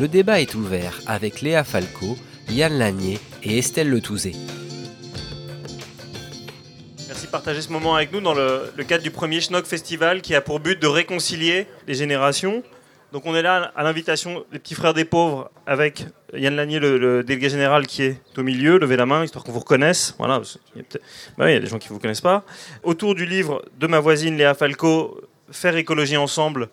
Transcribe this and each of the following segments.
Le débat est ouvert avec Léa Falco, Yann Lanier et Estelle Letouzé. Merci de partager ce moment avec nous dans le, cadre du premier Schnock Festival qui a pour but de réconcilier les générations. Donc on est là à l'invitation des petits frères des pauvres avec Yann Lanier, le, délégué général qui est au milieu. Levez la main, histoire qu'on vous reconnaisse. Voilà, il y bah il y a des gens qui ne vous connaissent pas. Autour du livre de ma voisine Léa Falco, Faire écologie ensemble.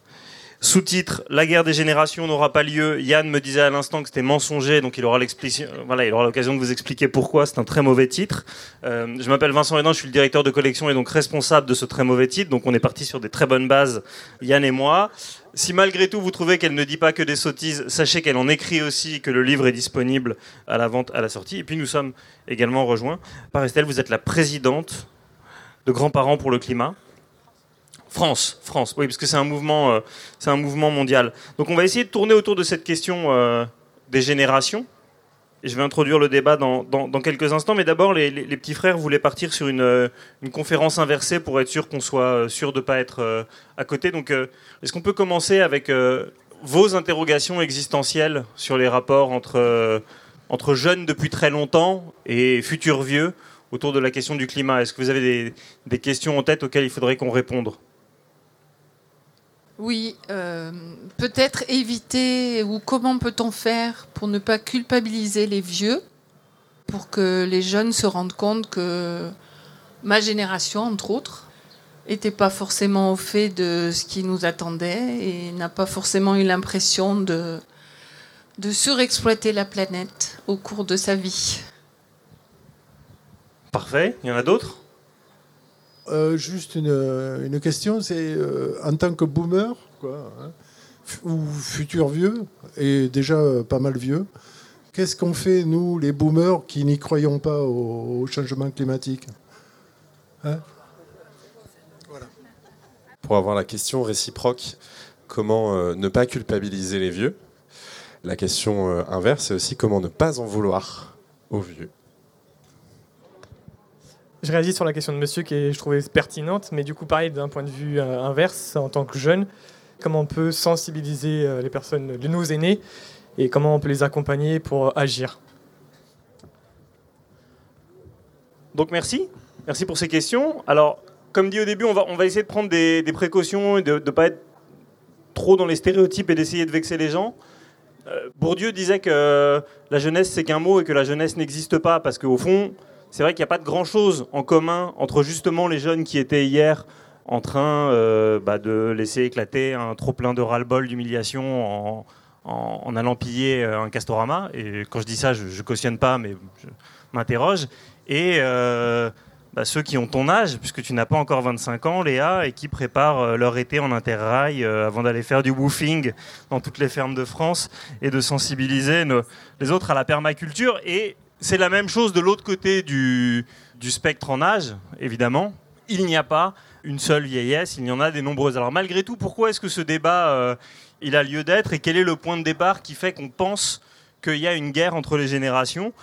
Sous-titre La guerre des générations n'aura pas lieu. Yann me disait à l'instant que c'était mensonger, donc il aura l'occasion de vous expliquer pourquoi. C'est un très mauvais titre. Euh, je m'appelle Vincent Hénan, je suis le directeur de collection et donc responsable de ce très mauvais titre. Donc on est parti sur des très bonnes bases, Yann et moi. Si malgré tout vous trouvez qu'elle ne dit pas que des sottises, sachez qu'elle en écrit aussi, que le livre est disponible à la vente à la sortie. Et puis nous sommes également rejoints par Estelle. Vous êtes la présidente de Grands-parents pour le climat. France, France, oui, parce que c'est un mouvement, euh, c'est un mouvement mondial. Donc on va essayer de tourner autour de cette question euh, des générations. Et je vais introduire le débat dans, quelques instants, mais d'abord les, petits frères voulaient partir sur une, euh, une conférence inversée pour être sûr qu'on soit sûr de ne pas être à côté. Donc est-ce qu'on peut commencer avec vos interrogations existentielles sur les rapports entre, entre jeunes depuis très longtemps et futurs vieux autour de la question du climat? Est-ce que vous avez des, des questions en tête auxquelles il faudrait qu'on réponde? Oui, euh, peut-être éviter ou comment peut-on faire pour ne pas culpabiliser les vieux, pour que les jeunes se rendent compte que ma génération, entre autres, n'était pas forcément au fait de ce qui nous attendait et n'a pas forcément eu l'impression de, de surexploiter la planète au cours de sa vie. Parfait. Il y en a d'autres? Euh, juste une, une question, c'est euh, en tant que boomer, hein, ou futur vieux, et déjà euh, pas mal vieux, qu'est-ce qu'on fait, nous, les boomers, qui n'y croyons pas au, changement climatique? Hein? Pour avoir la question réciproque, comment euh, ne pas culpabiliser les vieux? La question euh, inverse, c'est aussi comment ne pas en vouloir aux vieux. Je réagis sur la question de monsieur qui est, je trouvais pertinente, mais du coup, pareil, d'un point de vue euh, inverse, en tant que jeune, comment on peut sensibiliser euh, les personnes, nos aînés, et comment on peut les accompagner pour agir. Donc merci. Merci pour ces questions. Alors, comme dit au début, on va, on va essayer de prendre des, précautions et de ne pas être trop dans les stéréotypes et d'essayer de vexer les gens. Euh, Bourdieu disait que la jeunesse, c'est qu'un mot et que la jeunesse n'existe pas parce qu'au fond, c'est vrai qu'il n'y a pas de grand-chose en commun entre justement les jeunes qui étaient hier en train euh, bah, de laisser éclater un trop-plein de ras-le-bol, d'humiliation en, allant piller euh, un castorama. Et quand je dis ça, je ne cautionne pas, mais je m'interroge. Et euh, bah, ceux qui ont ton âge, puisque tu n'as pas encore 25 ans, Léa, et qui préparent leur été en interrail avant d'aller faire du woofing dans toutes les fermes de France et de sensibiliser les autres à la permaculture. Et c'est la même chose de l'autre côté du, spectre en âge, évidemment. Il n'y a pas une seule vieillesse, il y en a des nombreuses. Alors malgré tout, pourquoi est-ce que ce débat euh, a lieu d'être et quel est le point de départ qui fait qu'on pense qu'il y a une guerre entre les générations?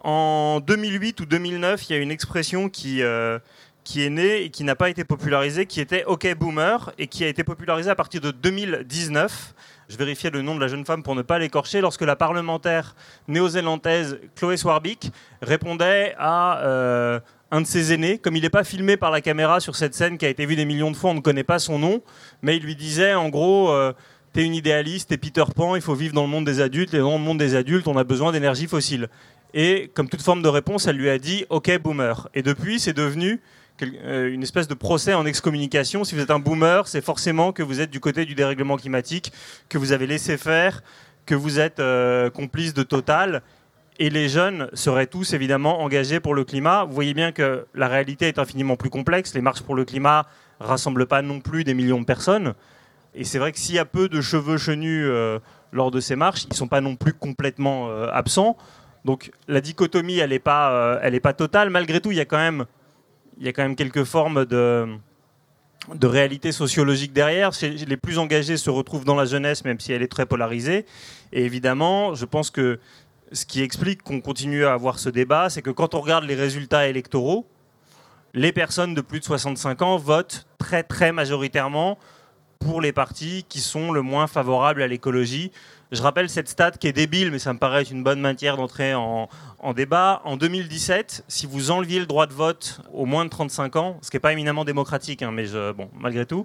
En 2008 ou 2009, il y a une expression qui, euh, qui est née et qui n'a pas été popularisée, qui était OK Boomer, et qui a été popularisée à partir de 2019. Je vérifiais le nom de la jeune femme pour ne pas l'écorcher, lorsque la parlementaire néo-zélandaise Chloé Swarbrick répondait à euh, un de ses aînés. Comme il n'est pas filmé par la caméra sur cette scène qui a été vue des millions de fois, on ne connaît pas son nom, mais il lui disait en gros... euh, T'es une idéaliste, t'es Peter Pan, il faut vivre dans le monde des adultes, et dans le monde des adultes, on a besoin d'énergie fossile. Et comme toute forme de réponse, elle lui a dit OK, boomer. Et depuis, c'est devenu une espèce de procès en excommunication. Si vous êtes un boomer, c'est forcément que vous êtes du côté du dérèglement climatique, que vous avez laissé faire, que vous êtes euh, complice de Total. Et les jeunes seraient tous évidemment engagés pour le climat. Vous voyez bien que la réalité est infiniment plus complexe. Les marches pour le climat rassemblent pas non plus des millions de personnes. Et c'est vrai que s'il y a peu de cheveux chenus euh, lors de ces marches, ils ne sont pas non plus complètement euh, absents. Donc la dichotomie, elle n'est pas, euh, elle pas totale. Malgré tout, il y a quand même, il y a quand même quelques formes de, réalité sociologique derrière. Les plus engagés se retrouvent dans la jeunesse, même si elle est très polarisée. Et évidemment, je pense que ce qui explique qu'on continue à avoir ce débat, c'est que quand on regarde les résultats électoraux, les personnes de plus de 65 ans votent très très majoritairement pour les partis qui sont le moins favorables à l'écologie. Je rappelle cette stat qui est débile, mais ça me paraît une bonne matière d'entrer en, débat. En 2017, si vous enleviez le droit de vote aux moins de 35 ans, ce qui n'est pas éminemment démocratique, hein, mais je, bon, malgré tout,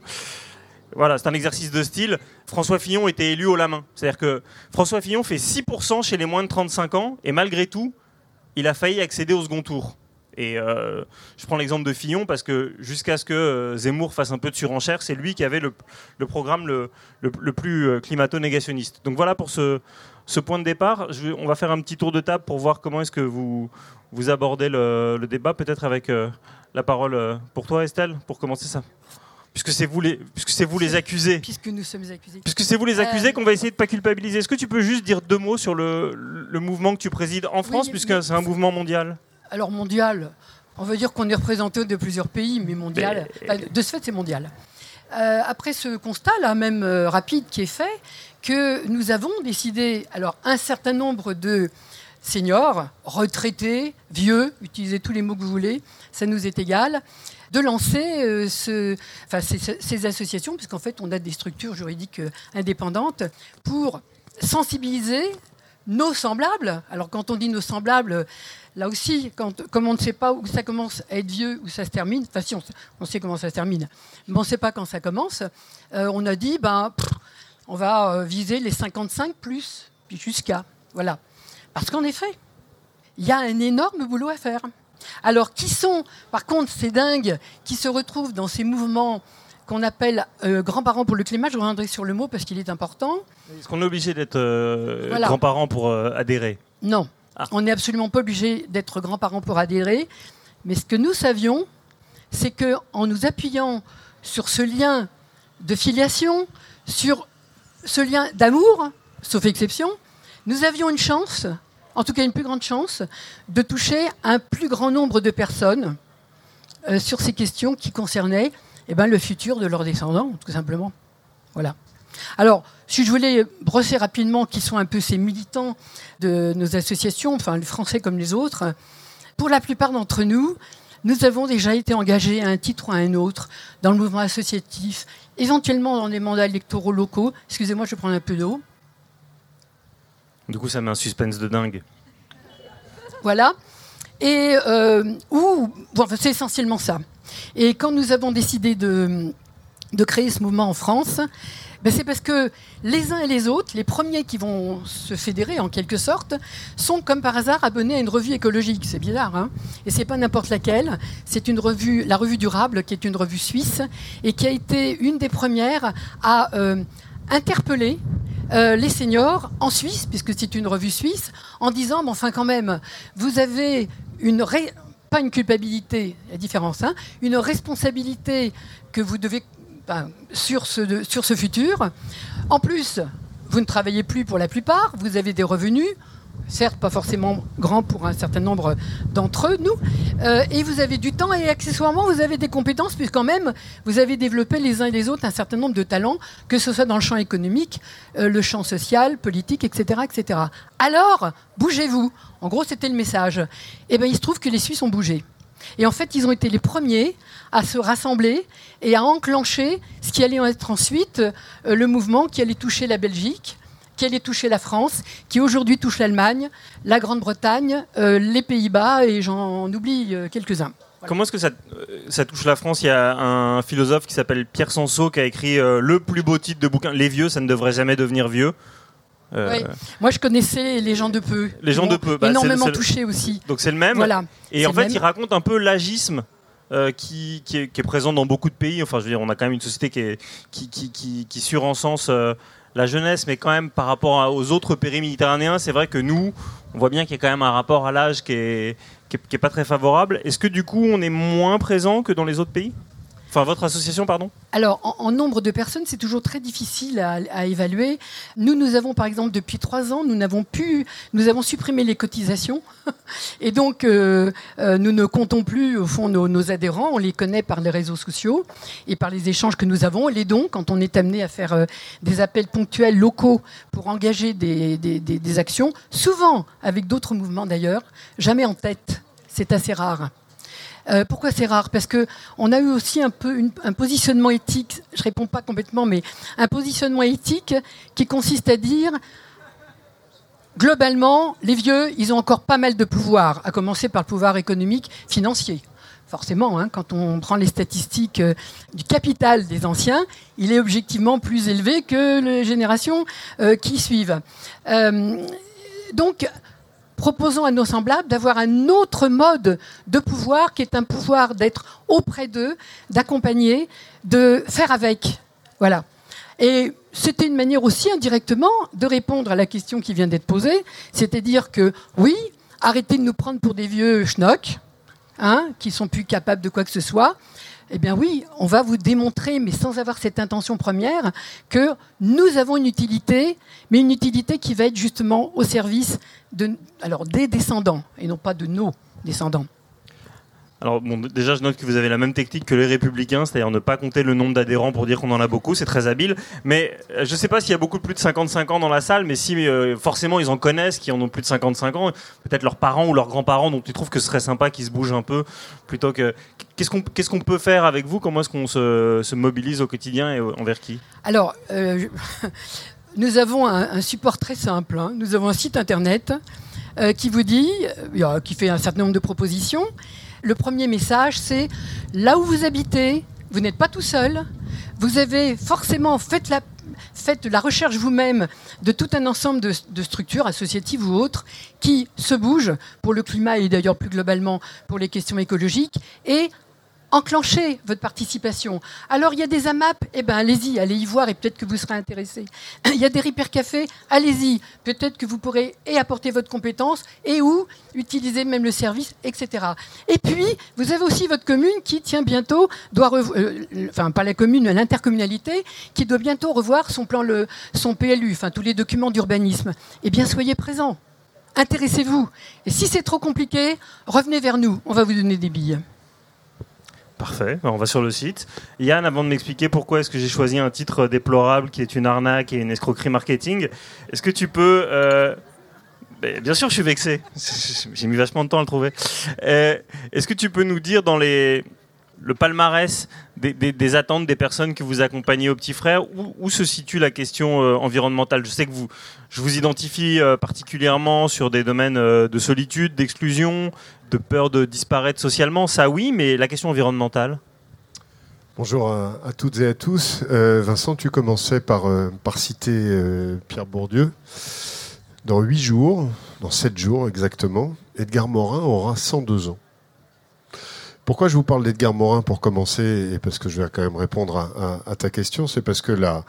voilà, c'est un exercice de style. François Fillon était élu au la main. C'est-à-dire que François Fillon fait 6% chez les moins de 35 ans, et malgré tout, il a failli accéder au second tour. Et euh, je prends l'exemple de Fillon parce que jusqu'à ce que euh, Zemmour fasse un peu de surenchère, c'est lui qui avait le, programme le, plus euh, climato-négationniste. Donc voilà pour ce, point de départ. on va faire un petit tour de table pour voir comment est-ce que vous, vous abordez le, débat, peut-être avec la parole pour toi Estelle, pour commencer ça. Puisque c'est vous les, puisque c'est vous les accusés. Puisque nous sommes accusés. Puisque c'est vous les accusés qu'on va essayer de pas culpabiliser. Est-ce que tu peux juste dire deux mots sur le, mouvement que tu présides en France, puisque c'est un mouvement mondial? Alors mondial, on veut dire qu'on est représenté de plusieurs pays, mais mondial, de ce fait c'est mondial. Euh, après ce constat là, même euh, rapide qui est fait, que nous avons décidé, alors un certain nombre de seniors, retraités, vieux, utilisez tous les mots que vous voulez, ça nous est égal, de lancer euh, ce, ces, associations, puisqu'en fait on a des structures juridiques indépendantes, pour sensibiliser nos semblables. Alors quand on dit nos semblables, Là aussi, quand, comme on ne sait pas où ça commence à être vieux, où ça se termine, enfin si on, sait comment ça se termine, mais on ne sait pas quand ça commence, euh, on a dit, ben, on va euh, viser les 55 plus, puis jusqu'à. Voilà. Parce qu'en effet, il y a un énorme boulot à faire. Alors, qui sont, par contre, ces dingues qui se retrouvent dans ces mouvements qu'on appelle euh, grands-parents pour le climat? Je reviendrai sur le mot parce qu'il est important. Est-ce qu'on est obligé d'être grands-parents pour adhérer? Non. Ah. On n'est absolument pas obligé d'être grands-parents pour adhérer. Mais ce que nous savions, c'est qu'en nous appuyant sur ce lien de filiation, sur ce lien d'amour, sauf exception, nous avions une chance, en tout cas une plus grande chance, de toucher un plus grand nombre de personnes euh, sur ces questions qui concernaient eh ben, le futur de leurs descendants, tout simplement. Voilà. Alors, si je voulais brosser rapidement qui sont un peu ces militants de nos associations, enfin les Français comme les autres, pour la plupart d'entre nous, nous avons déjà été engagés à un titre ou à un autre dans le mouvement associatif, éventuellement dans des mandats électoraux locaux. Excusez-moi, je prends un peu d'eau. Du coup, ça met un suspense de dingue. Voilà. Et euh, c'est essentiellement ça. Et quand nous avons décidé de, de créer ce mouvement en France, ben, c'est parce que les uns et les autres, les premiers qui vont se fédérer en quelque sorte, sont comme par hasard abonnés à une revue écologique. C'est bizarre, hein Et c'est pas n'importe laquelle. C'est une revue, la revue Durable, qui est une revue suisse et qui a été une des premières à euh, interpeller euh, les seniors en Suisse, puisque c'est une revue suisse, en disant, enfin quand même, vous avez une pas une culpabilité, la différence, hein, une responsabilité que vous devez sur, ce, futur. En plus, vous ne travaillez plus pour la plupart, vous avez des revenus, certes pas forcément grands pour un certain nombre d'entre nous, euh, et vous avez du temps et accessoirement vous avez des compétences, puisqu'en même vous avez développé les uns et les autres un certain nombre de talents, que ce soit dans le champ économique, euh, le champ social, politique, etc. etc. Alors, bougez-vous. En gros, c'était le message. Et eh bien, il se trouve que les Suisses ont bougé. Et en fait, ils ont été les premiers à se rassembler et à enclencher ce qui allait être ensuite euh, le mouvement qui allait toucher la Belgique, qui allait toucher la France, qui aujourd'hui touche l'Allemagne, la Grande-Bretagne, euh, les Pays-Bas et j'en oublie euh, quelques-uns. Comment est-ce que ça, ça, touche la France? Il y a un philosophe qui s'appelle Pierre Sansot qui a écrit le plus beau titre de bouquin Les vieux, ça ne devrait jamais devenir vieux. Moi, je connaissais les gens de peu. Les gens de peu. Bah, énormément touchés aussi. Donc c'est le même. Voilà. Et en fait, il raconte un peu l'agisme euh, qui, est, présent dans beaucoup de pays. Enfin, je veux dire, on a quand même une société qui, est, qui, surencense euh, la jeunesse, mais quand même par rapport aux autres pays méditerranéens, c'est vrai que nous, on voit bien qu'il y a quand même un rapport à l'âge qui est, qui est, pas très favorable. Est-ce que du coup, on est moins présent que dans les autres pays? Enfin, votre association, pardon Alors, en, nombre de personnes, c'est toujours très difficile à, évaluer. Nous, nous avons, par exemple, depuis trois ans, nous n'avons pu, nous avons supprimé les cotisations, et donc euh, euh, nous ne comptons plus, au fond, nos, adhérents. On les connaît par les réseaux sociaux et par les échanges que nous avons. Les dons, quand on est amené à faire euh, des appels ponctuels locaux pour engager des actions, souvent avec d'autres mouvements d'ailleurs, jamais en tête. C'est assez rare. Euh, pourquoi c'est rare? Parce que on a eu aussi un peu un positionnement éthique. Je réponds pas complètement, mais un positionnement éthique qui consiste à dire globalement, les vieux, ils ont encore pas mal de pouvoir, à commencer par le pouvoir économique, financier. Forcément, hein, quand on prend les statistiques euh, du capital des anciens, il est objectivement plus élevé que les générations euh, qui suivent. Donc, proposons à nos semblables d'avoir un autre mode de pouvoir qui est un pouvoir d'être auprès d'eux, d'accompagner, de faire avec. Voilà. Et c'était une manière aussi indirectement de répondre à la question qui vient d'être posée, c'est-à-dire que oui, arrêtez de nous prendre pour des vieux schnocks, hein, qui sont plus capables de quoi que ce soit. Eh bien oui, on va vous démontrer, mais sans avoir cette intention première, que nous avons une utilité, mais une utilité qui va être justement au service des descendants, et non pas de nos descendants. Alors déjà, je note que vous avez la même technique que les républicains, c'est-à-dire ne pas compter le nombre d'adhérents pour dire qu'on en a beaucoup, c'est très habile. Mais euh, je ne sais pas s'il y a beaucoup de plus de 55 ans dans la salle, mais si euh, forcément ils en connaissent, qui en ont plus de 55 ans, peut-être leurs parents ou leurs grands-parents, donc tu trouves que ce serait sympa qu'ils se bougent un peu, plutôt que... Qu'est-ce qu'on peut faire avec vous? Comment est-ce qu'on se, se mobilise au quotidien et envers qui? Alors, euh, nous avons un, support très simple. hein. Nous avons un site internet qui vous dit, qui fait un certain nombre de propositions. Le premier message, c'est là où vous habitez, vous n'êtes pas tout seul. Vous avez forcément fait la, recherche vous-même de tout un ensemble de, de structures associatives ou autres qui se bougent pour le climat et d'ailleurs plus globalement pour les questions écologiques et enclenchez votre participation. Alors il y a des AMAP, eh ben allez-y, allez y voir et peut-être que vous serez intéressé. Il y a des Repair Café, allez-y, peut-être que vous pourrez et apporter votre compétence et ou utiliser même le service, etc. Et puis vous avez aussi votre commune qui tient bientôt doit revo- euh, enfin pas la commune, l'intercommunalité qui doit bientôt revoir son plan le son PLU, enfin tous les documents d'urbanisme. Eh bien soyez présents. Intéressez-vous. Et si c'est trop compliqué, revenez vers nous. On va vous donner des billes. Parfait, on va sur le site. Yann, avant de m'expliquer pourquoi est-ce que j'ai choisi un titre déplorable qui est une arnaque et une escroquerie marketing, est-ce que tu peux... euh, ben, bien sûr, je suis vexé. J'ai mis vachement de temps à le trouver. Euh, est-ce que tu peux nous dire dans les, le palmarès des, attentes des personnes que vous accompagnez au petit frère où, se situe la question euh, environnementale? Je sais que vous, je vous identifie euh, particulièrement sur des domaines euh, de solitude, d'exclusion, de peur de disparaître socialement, ça oui, mais la question environnementale? Bonjour à, toutes et à tous. Vincent, tu commençais par, par citer Pierre Bourdieu. Dans huit jours, dans sept jours exactement, Edgar Morin aura 102 ans. Pourquoi je vous parle d'Edgar Morin pour commencer, et parce que je vais quand même répondre à, ta question, c'est parce que la-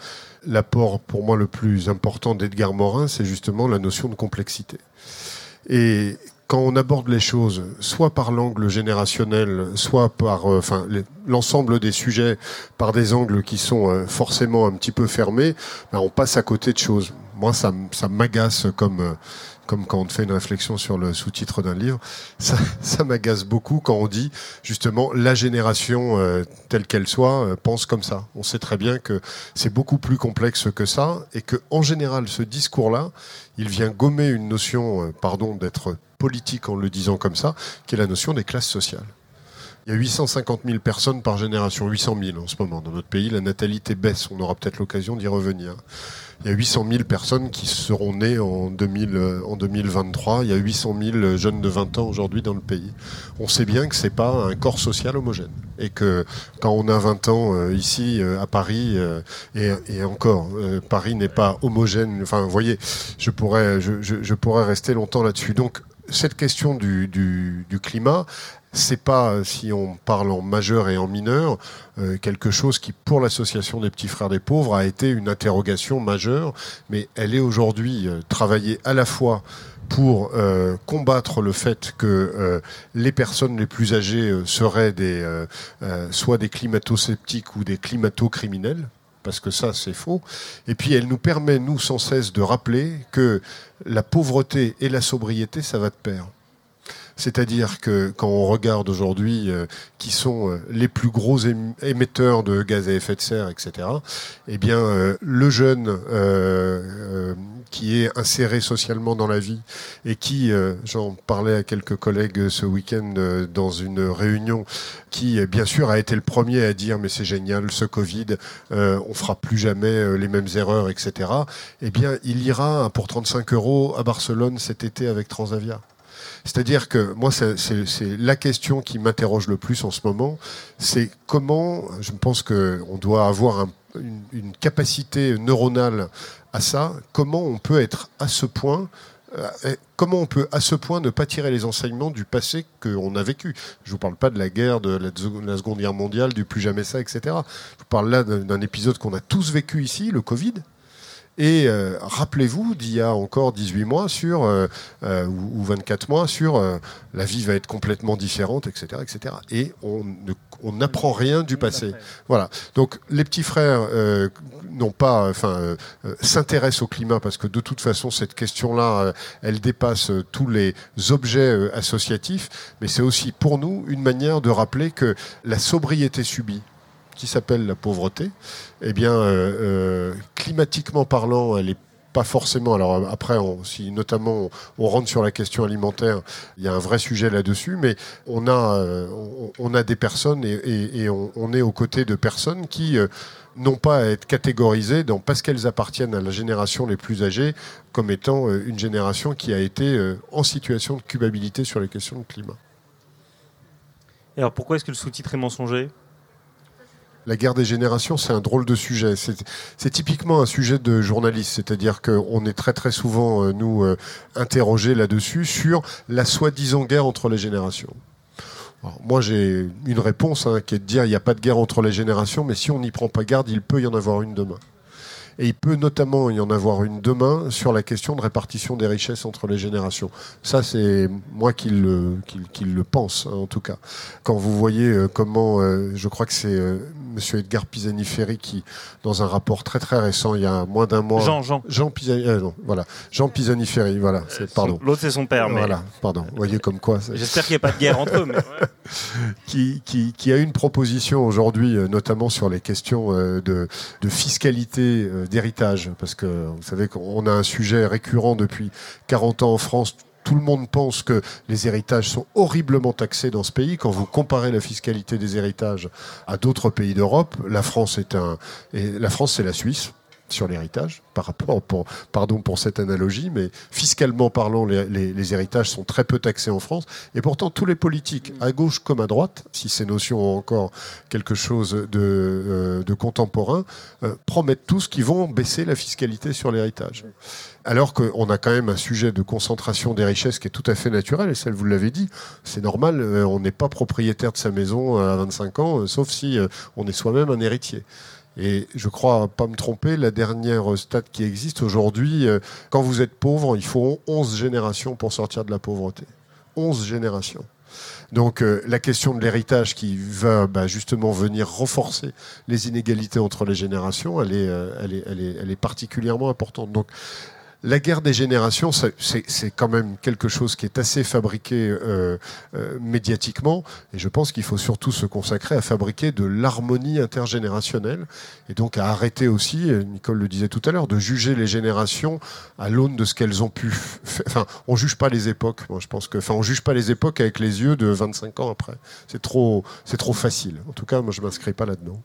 l'apport pour moi le plus important d'Edgar Morin, c'est justement la notion de complexité. Et quand on aborde les choses, soit par l'angle générationnel, soit par euh, l'ensemble des sujets par des angles qui sont euh, forcément un petit peu fermés, ben, on passe à côté de choses. Moi, ça, ça m'agace comme, euh, comme quand on fait une réflexion sur le sous-titre d'un livre. Ça, m'agace beaucoup quand on dit justement la génération euh, telle qu'elle soit euh, pense comme ça. On sait très bien que c'est beaucoup plus complexe que ça et que en général, ce discours-là, il vient gommer une notion, euh, pardon, d'être politique en le disant comme ça, qui est la notion des classes sociales. Il y a 850 000 personnes par génération, 800 000 en ce moment dans notre pays. La natalité baisse, on aura peut-être l'occasion d'y revenir. Il y a 800 000 personnes qui seront nées en, 2000, euh, en 2023. Il y a 800 000 jeunes de 20 ans aujourd'hui dans le pays. On sait bien que c'est pas un corps social homogène et que quand on a 20 ans euh, ici euh, à Paris et, et encore, Paris n'est pas homogène. Enfin, vous voyez, je pourrais, je, je- je pourrais rester longtemps là-dessus. Donc cette question du, du- du climat, c'est pas, si on parle en majeur et en mineur, quelque chose qui, pour l'association des petits frères des pauvres, a été une interrogation majeure, mais elle est aujourd'hui travaillée à la fois pour euh, combattre le fait que euh, les personnes les plus âgées euh, seraient des, soit des climato-sceptiques ou des climato-criminels, parce que ça c'est faux. Et puis elle nous permet, nous, sans cesse de rappeler que la pauvreté et la sobriété, ça va de pair. C'est-à-dire que quand on regarde aujourd'hui euh, qui sont euh, les plus gros émetteurs de gaz à effet de serre, etc., eh bien, euh, le jeune qui est inséré socialement dans la vie et qui, j'en parlais à quelques collègues ce week-end dans une réunion, qui bien sûr a été le premier à dire mais c'est génial ce Covid, on fera plus jamais les mêmes erreurs, etc. Eh bien, il ira pour 35 euros à Barcelone cet été avec Transavia. C'est-à-dire que moi, c'est la question qui m'interroge le plus en ce moment, c'est comment, je pense qu'on doit avoir une, capacité neuronale à ça, comment on peut être à ce point euh, comment on peut à ce point ne pas tirer les enseignements du passé qu'on a vécu Je ne vous parle pas de la guerre, de la, Seconde Guerre mondiale, du plus jamais ça, etc. Je vous parle là d'un épisode qu'on a tous vécu ici, le Covid. Et euh, rappelez-vous d'il y a encore 18 mois sur, euh, euh, ou, 24 mois sur la vie va être complètement différente, etc. etc. Et on n'apprend rien du passé. Voilà. Donc les petits frères n'ont pas, enfin, s'intéressent au climat parce que de toute façon cette question-là, elle dépasse tous les objets associatifs. Mais c'est aussi pour nous une manière de rappeler que la sobriété subie qui s'appelle la pauvreté, eh bien, euh, euh, climatiquement parlant, elle est pas forcément. Alors après, si notamment on, rentre sur la question alimentaire, il y a un vrai sujet là-dessus, mais on a, euh, on, a des personnes et, on, est aux côtés de personnes qui n'ont pas à être catégorisées dans, parce qu'elles appartiennent à la génération les plus âgées comme étant une génération qui a été en situation de culpabilité sur les questions de climat. Et alors pourquoi est-ce que le sous-titre est mensonger? La guerre des générations, c'est un drôle de sujet. C'est typiquement un sujet de journaliste, c'est-à-dire qu'on est très très souvent, euh, nous, euh, interrogés là-dessus sur la soi-disant guerre entre les générations. moi, j'ai une réponse hein, qui est de dire il n'y a pas de guerre entre les générations, mais si on n'y prend pas garde, il peut y en avoir une demain. Et il peut notamment y en avoir une demain sur la question de répartition des richesses entre les générations. Ça, c'est moi qui le, pense, hein, en tout cas. Quand vous voyez euh, comment, je crois que c'est Monsieur Edgar Pisani-Ferry qui, dans un rapport très très récent, il y a moins d'un mois, Jean, Jean, Jean Pisani, voilà, Jean Pisani-Ferry, voilà, pardon. L'autre c'est son père, mais voilà, pardon. Voyez comme quoi. J'espère qu'il n'y a pas de guerre entre eux. Mais... qui, qui, qui, a une proposition aujourd'hui, notamment sur les questions de, de fiscalité d'héritage, parce que vous savez qu'on a un sujet récurrent depuis 40 ans en France. Tout le monde pense que les héritages sont horriblement taxés dans ce pays. Quand vous comparez la fiscalité des héritages à d'autres pays d'Europe, la France est un, la France c'est la Suisse sur l'héritage, par rapport, pardon pour cette analogie, mais fiscalement parlant, les, héritages sont très peu taxés en France. Et pourtant, tous les politiques, à gauche comme à droite, si ces notions ont encore quelque chose de, euh, contemporain, euh, promettent tous qu'ils vont baisser la fiscalité sur l'héritage. Alors qu'on a quand même un sujet de concentration des richesses qui est tout à fait naturel, et ça, vous l'avez dit, c'est normal, euh, on n'est pas propriétaire de sa maison à 25 ans, sauf si on est soi-même un héritier. Et je crois pas me tromper, la dernière stat qui existe aujourd'hui, euh, quand vous êtes pauvre, il faut 11 générations pour sortir de la pauvreté. 11 générations. Donc euh, la question de l'héritage qui va bah, justement venir renforcer les inégalités entre les générations, elle est, euh, elle est, particulièrement importante. Donc la guerre des générations, c'est quand même quelque chose qui est assez fabriqué euh, euh, médiatiquement. Et je pense qu'il faut surtout se consacrer à fabriquer de l'harmonie intergénérationnelle. Et donc à arrêter aussi, Nicole le disait tout à l'heure, de juger les générations à l'aune de ce qu'elles ont pu. Enfin, on juge pas les époques. Moi, je pense que, enfin, on juge pas les époques avec les yeux de 25 ans après. C'est trop, c'est trop facile. En tout cas, moi, je m'inscris pas là-dedans.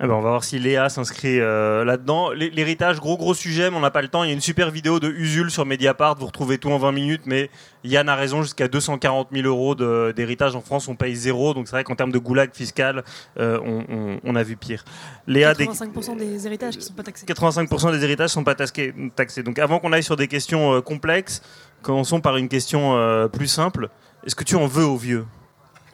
Eh ben, on va voir si Léa s'inscrit euh, là-dedans. L'héritage, gros gros sujet, mais on n'a pas le temps. Il y a une super vidéo de Usul sur Mediapart. Vous retrouvez tout en 20 minutes, mais Yann a raison. Jusqu'à 240 000 euros d'héritage en France, on paye zéro. Donc c'est vrai qu'en termes de goulag fiscal, euh, on, a vu pire. Léa, 85% des... héritages qui sont pas taxés. 85% des héritages sont pas taxés. Donc avant qu'on aille sur des questions euh, complexes, commençons par une question plus simple. Est-ce que tu en veux aux vieux?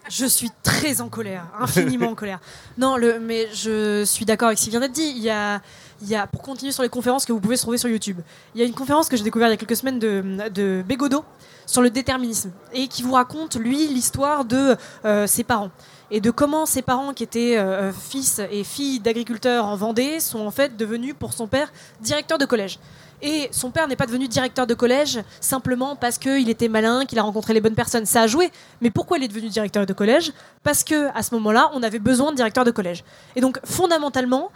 Je suis très en colère, infiniment en colère. Non, le, mais je suis d'accord avec ce qui vient d'être dit. Il y a, il y a, pour continuer sur les conférences que vous pouvez trouver sur YouTube, il y a une conférence que j'ai découverte il y a quelques semaines de, de Bégodeau sur le déterminisme et qui vous raconte, lui, l'histoire de euh, ses parents et de comment ses parents, qui étaient euh, fils et filles d'agriculteurs en Vendée, sont en fait devenus pour son père directeur de collège. Et son père n'est pas devenu directeur de collège simplement parce qu'il était malin, qu'il a rencontré les bonnes personnes. Ça a joué. Mais pourquoi il est devenu directeur de collège? Parce que à ce moment-là, on avait besoin de directeur de collège. Et donc, fondamentalement,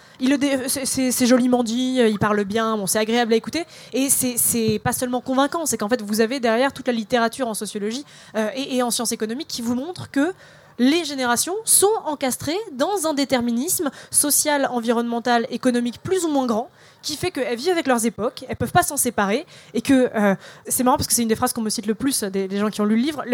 c'est joliment dit, il parle bien, c'est agréable à écouter. Et c'est pas seulement convaincant, c'est qu'en fait, vous avez derrière toute la littérature en sociologie euh, et, et en sciences économiques qui vous montre que les générations sont encastrées dans un déterminisme social, environnemental, économique plus ou moins grand qui fait qu'elles vivent avec leurs époques, elles peuvent pas s'en séparer, et que euh, c'est marrant parce que c'est une des phrases qu'on me cite le plus des, gens qui ont lu le livre.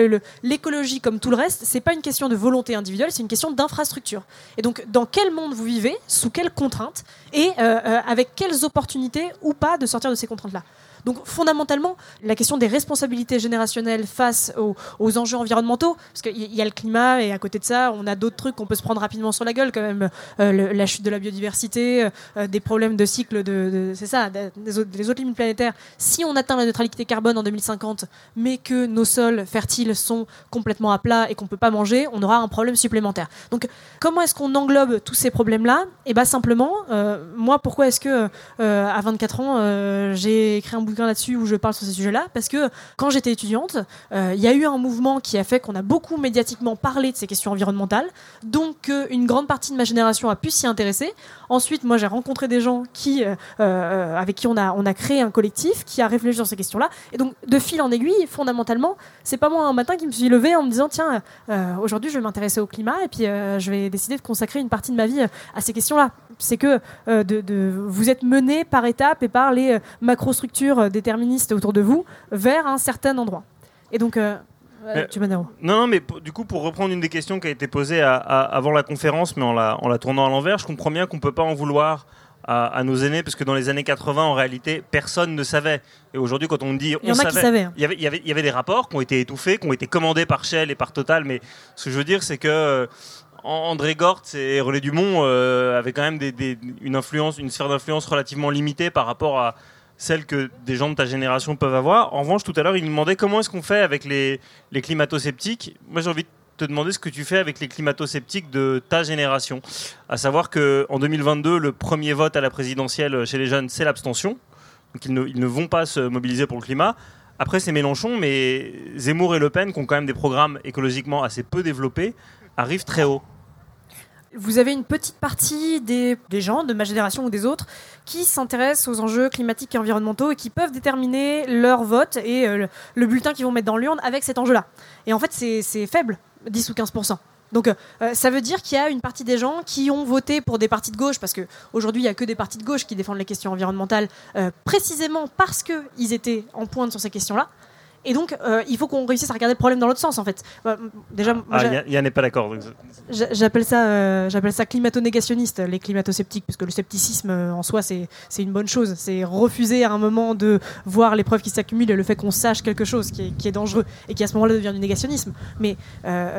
L'écologie, comme tout le reste, c'est pas une question de volonté individuelle, c'est une question d'infrastructure. Et donc, dans quel monde vous vivez, sous quelles contraintes, et euh, euh, avec quelles opportunités ou pas de sortir de ces contraintes-là? Donc fondamentalement, la question des responsabilités générationnelles face aux, enjeux environnementaux, parce qu'il y a le climat et à côté de ça, on a d'autres trucs qu'on peut se prendre rapidement sur la gueule quand même, euh, la chute de la biodiversité, euh, des problèmes de cycle de, c'est ça, des, autres, limites planétaires. Si on atteint la neutralité carbone en 2050, mais que nos sols fertiles sont complètement à plat et qu'on peut pas manger, on aura un problème supplémentaire. Donc comment est-ce qu'on englobe tous ces problèmes-là? Et eh bien simplement, euh, moi pourquoi est-ce que à 24 ans j'ai écrit un bouquin là-dessus où je parle sur ces sujets-là, parce que quand j'étais étudiante, euh, il y a eu un mouvement qui a fait qu'on a beaucoup médiatiquement parlé de ces questions environnementales, donc une grande partie de ma génération a pu s'y intéresser. Ensuite, moi, j'ai rencontré des gens qui, euh, euh, avec qui on a, on a créé un collectif qui a réfléchi sur ces questions-là. Et donc, de fil en aiguille, fondamentalement, c'est pas moi un matin qui me suis levé en me disant tiens, aujourd'hui, je vais m'intéresser au climat et puis je vais décider de consacrer une partie de ma vie à ces questions-là. C'est que de, vous êtes mené par étapes et par les macrostructures déterministes autour de vous vers un certain endroit. Et donc, euh, tu non, non, mais du coup, pour reprendre une des questions qui a été posée avant la conférence, mais en la, en la tournant à l'envers, je comprends bien qu'on ne peut pas en vouloir à, nos aînés, parce que dans les années 80, en réalité, personne ne savait. Et aujourd'hui, quand on dit on il y en a savait, qui savaient. Il y, avait, il, y avait, il y avait des rapports qui ont été étouffés, qui ont été commandés par Shell et par Total, mais ce que je veux dire, c'est que euh, André Gort et Relais Dumont euh, avaient quand même une influence, une sphère d'influence relativement limitée par rapport à celle que des gens de ta génération peuvent avoir. En revanche, tout à l'heure, il me demandait comment est-ce qu'on fait avec les, les climato-sceptiques. Moi, j'ai envie de te demander ce que tu fais avec les climato-sceptiques de ta génération. À savoir qu'en 2022, le premier vote à la présidentielle chez les jeunes, c'est l'abstention. Donc ils ils ne, vont pas se mobiliser pour le climat. Après, c'est Mélenchon, mais Zemmour et Le Pen, qui ont quand même des programmes écologiquement assez peu développés, arrivent très haut vous avez une petite partie des, gens de ma génération ou des autres qui s'intéressent aux enjeux climatiques et environnementaux et qui peuvent déterminer leur vote et euh, le, bulletin qu'ils vont mettre dans l'urne avec cet enjeu-là. Et en fait, c'est faible, 10 ou 15% donc euh, ça veut dire qu'il y a une partie des gens qui ont voté pour des partis de gauche, parce qu'aujourd'hui il n'y a que des partis de gauche qui défendent les questions environnementales, euh, précisément parce qu'ils étaient en pointe sur ces questions-là. Et donc, euh, il faut qu'on réussisse à regarder le problème dans l'autre sens, en fait. Bah, déjà, ah, Yann n'est pas d'accord. J'appelle ça, euh, j'appelle ça climato-négationniste, les climato-sceptiques, parce que le scepticisme euh, en soi, c'est une bonne chose. C'est refuser à un moment de voir les preuves qui s'accumulent et le fait qu'on sache quelque chose qui est, qui est, dangereux et qui à ce moment-là devient du négationnisme. Mais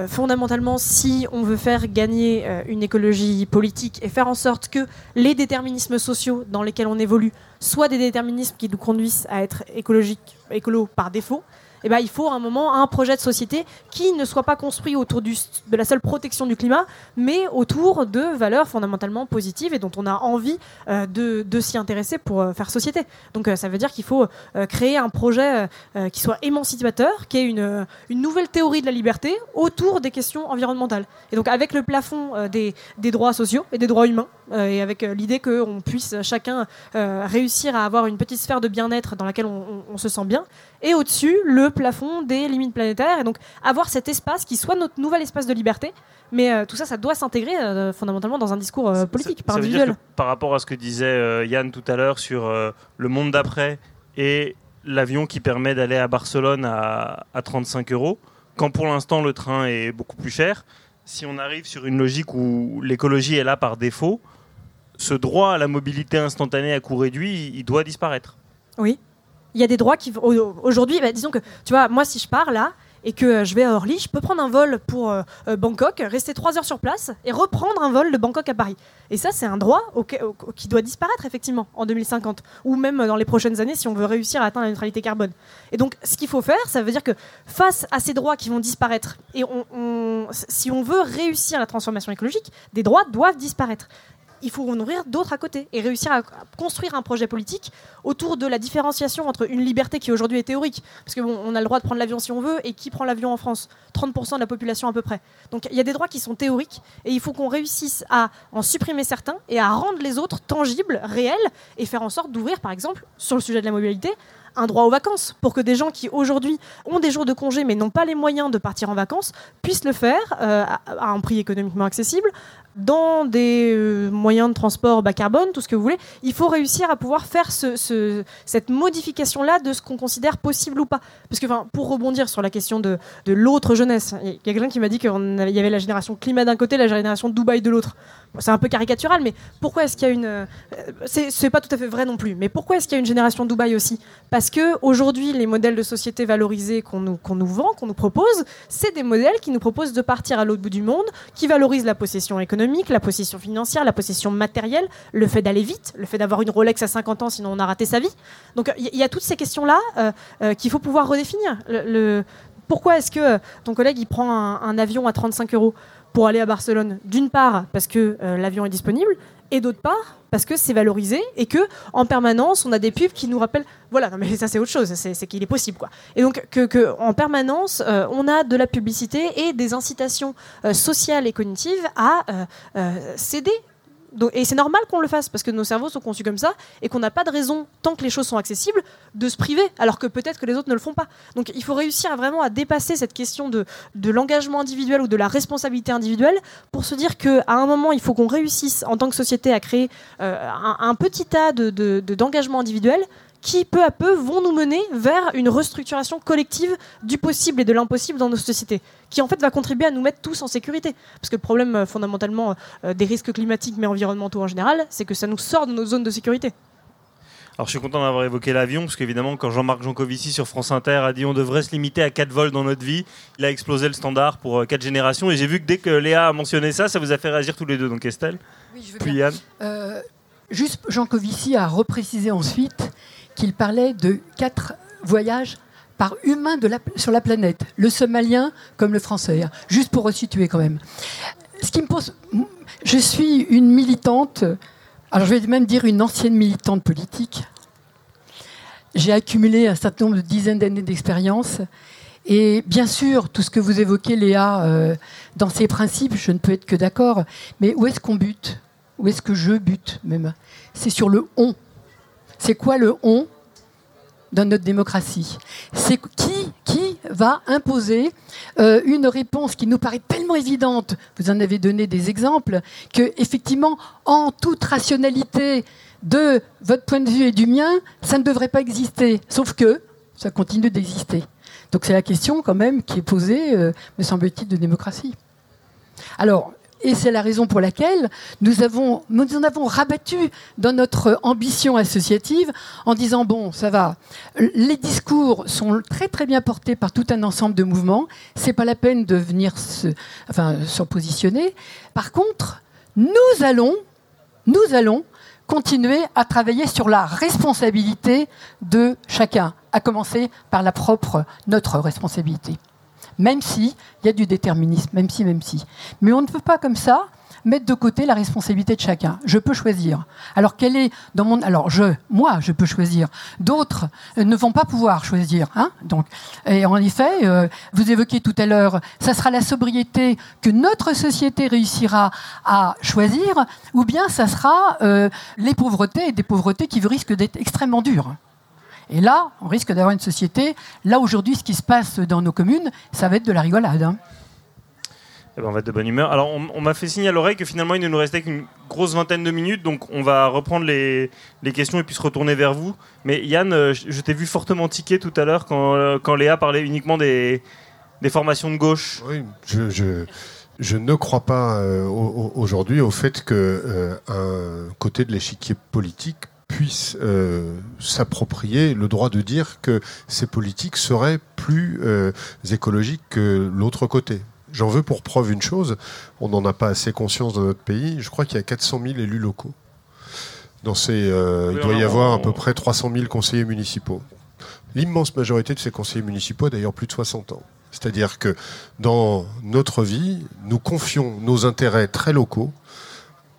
fondamentalement, si on veut faire gagner une écologie politique et faire en sorte que les déterminismes sociaux dans lesquels on évolue soient des déterminismes qui nous conduisent à être écologiques, écolo par défaut, eh ben, il faut à un moment un projet de société qui ne soit pas construit autour de la seule protection du climat, mais autour de valeurs fondamentalement positives et dont on a envie euh, de, s'y intéresser pour euh, faire société. Donc euh, ça veut dire qu'il faut créer un projet qui soit émancipateur, qui ait une, nouvelle théorie de la liberté autour des questions environnementales. Et donc avec le plafond des droits sociaux et des droits humains, et avec l'idée qu'on puisse chacun réussir à avoir une petite sphère de bien-être dans laquelle on, on se sent bien, et au-dessus le plafond des limites planétaires, et donc avoir cet espace qui soit notre nouvel espace de liberté. Mais euh, tout ça, ça doit s'intégrer euh, fondamentalement dans un discours euh, politique, par individuel. par rapport à ce que disait Yann tout à l'heure sur le monde d'après et l'avion qui permet d'aller à Barcelone à, à 35 euros, quand pour l'instant le train est beaucoup plus cher, si on arrive sur une logique où l'écologie est là par défaut, ce droit à la mobilité instantanée à coût réduit, il doit disparaître. Oui, il y a des droits qui aujourd'hui, bah, disons que tu vois, moi si je pars là et que euh, je vais à Orly, je peux prendre un vol pour euh, euh, Bangkok, rester trois heures sur place et reprendre un vol de Bangkok à Paris. Et ça, c'est un droit qui doit disparaître effectivement en 2050 ou même dans les prochaines années si on veut réussir à atteindre la neutralité carbone. Et donc, ce qu'il faut faire, ça veut dire que face à ces droits qui vont disparaître, et si on veut réussir la transformation écologique, des droits doivent disparaître. Il faut en ouvrir d'autres à côté et réussir à construire un projet politique autour de la différenciation entre une liberté qui aujourd'hui est théorique, parce que on a le droit de prendre l'avion si on veut, et qui prend l'avion en France? 30% de la population à peu près. Donc il y a des droits qui sont théoriques, et il faut qu'on réussisse à en supprimer certains et à rendre les autres tangibles, réels, et faire en sorte d'ouvrir, par exemple, sur le sujet de la mobilité, un droit aux vacances, pour que des gens qui aujourd'hui ont des jours de congé mais n'ont pas les moyens de partir en vacances puissent le faire euh, à un prix économiquement accessible, dans des euh, moyens de transport bas carbone, tout ce que vous voulez. Il faut réussir à pouvoir faire ce- ce- cette modification-là de ce qu'on considère possible ou pas. Parce que, pour rebondir sur la question de, l'autre jeunesse, il y a quelqu'un qui m'a dit qu'il y avait la génération climat d'un côté, la génération Dubaï de l'autre. C'est un peu caricatural, mais pourquoi est-ce qu'il y a une. euh, c'est pas tout à fait vrai non plus, mais pourquoi est-ce qu'il y a une génération Dubaï aussi? Parce que aujourd'hui, les modèles de société valorisés qu'on nous vend, qu'on nous propose, c'est des modèles qui nous proposent de partir à l'autre bout du monde, qui valorisent la possession économique, la possession financière, la possession matérielle, le fait d'aller vite, le fait d'avoir une Rolex à 50 ans, sinon on a raté sa vie. Donc il y, a toutes ces questions-là euh, euh, qu'il faut pouvoir redéfinir. Le, pourquoi est-ce que euh, ton collègue il prend un, avion à 35 euros pour aller à Barcelone? D'une part, parce que l'avion est disponible, et d'autre part, parce que c'est valorisé et que en permanence, on a des pubs qui nous rappellent. Voilà, non, mais ça c'est autre chose, c'est qu'il est possible quoi. Et donc que, que en permanence, euh, on a de la publicité et des incitations euh, sociales et cognitives à euh, céder. Et c'est normal qu'on le fasse parce que nos cerveaux sont conçus comme ça et qu'on n'a pas de raison, tant que les choses sont accessibles, de se priver, alors que peut-être que les autres ne le font pas. Donc il faut réussir vraiment à dépasser cette question de, de l'engagement individuel ou de la responsabilité individuelle pour se dire qu'à un moment, il faut qu'on réussisse en tant que société à créer euh, un, petit tas de- de- de- d'engagements individuels qui, peu à peu, vont nous mener vers une restructuration collective du possible et de l'impossible dans nos sociétés, qui en fait va contribuer à nous mettre tous en sécurité. Parce que le problème euh, fondamentalement euh, des risques climatiques mais environnementaux en général, c'est que ça nous sort de nos zones de sécurité. Alors je suis content d'avoir évoqué l'avion, parce qu'évidemment, quand Jean-Marc Jancovici sur France Inter a dit on devrait se limiter à 4 vols dans notre vie, il a explosé le standard pour 4 générations. Et j'ai vu que dès que Léa a mentionné ça, ça vous a fait réagir tous les deux. Donc Estelle, Oui, je veux puis bien. Yann? Euh, juste, Jean Covici a reprécisé ensuite qu'il parlait de quatre voyages par humain sur la planète, le somalien comme le français, hein. juste pour resituer quand même. Ce qui me pose, je suis une militante, alors je vais même dire une ancienne militante politique. J'ai accumulé un certain nombre de dizaines d'années d'expérience. Et bien sûr, tout ce que vous évoquez, Léa, euh, dans ces principes, je ne peux être que d'accord. Mais où est-ce qu'on bute? Où est-ce que je bute même? C'est sur le on. C'est quoi le on dans notre démocratie? C'est qui, qui va imposer euh, une réponse qui nous paraît tellement évidente, vous en avez donné des exemples, que effectivement, en toute rationalité de votre point de vue et du mien, ça ne devrait pas exister. Sauf que ça continue d'exister. Donc c'est la question quand même qui est posée, euh, me semble-t-il, de démocratie. Alors, et c'est la raison pour laquelle nous, nous en avons rabattu dans notre ambition associative en disant bon, ça va, les discours sont très très bien portés par tout un ensemble de mouvements, c'est pas la peine de venir se, enfin, positionner. Par contre, nous allons, nous allons continuer à travailler sur la responsabilité de chacun, à commencer par la propre, notre responsabilité même si il y a du déterminisme, même si, même si. Mais on ne peut pas comme ça mettre de côté la responsabilité de chacun. Je peux choisir. Alors quelle est dans mon alors je moi je peux choisir. D'autres euh, ne vont pas pouvoir choisir. Hein et en effet, euh, vous évoquiez tout à l'heure, ça sera la sobriété que notre société réussira à choisir, ou bien ça sera euh, les pauvretés et des pauvretés qui risquent d'être extrêmement dures. Et là, on risque d'avoir une société. Là, aujourd'hui, ce qui se passe dans nos communes, ça va être de la rigolade. hein. Eh ben, on va être de bonne humeur. Alors, on, on m'a fait signe à l'oreille que finalement, il ne nous restait qu'une grosse vingtaine de minutes, donc on va reprendre les, les questions et puis se retourner vers vous. Mais Yann, euh, je, je t'ai vu fortement tiquer tout à l'heure quand, euh, quand Léa parlait uniquement des, des formations de gauche. Oui, je, je, je ne crois pas euh, au- au- aujourd'hui au fait que euh, un côté de l'échiquier politique puisse euh, s'approprier le droit de dire que ces politiques seraient plus euh, écologiques que l'autre côté. J'en veux pour preuve une chose, on n'en a pas assez conscience dans notre pays, je crois qu'il y a 400 000 élus locaux. Dans ces, euh, il doit y avoir à peu près 300 000 conseillers municipaux. L'immense majorité de ces conseillers municipaux a d'ailleurs plus de 60 ans. C'est-à-dire que dans notre vie, nous confions nos intérêts très locaux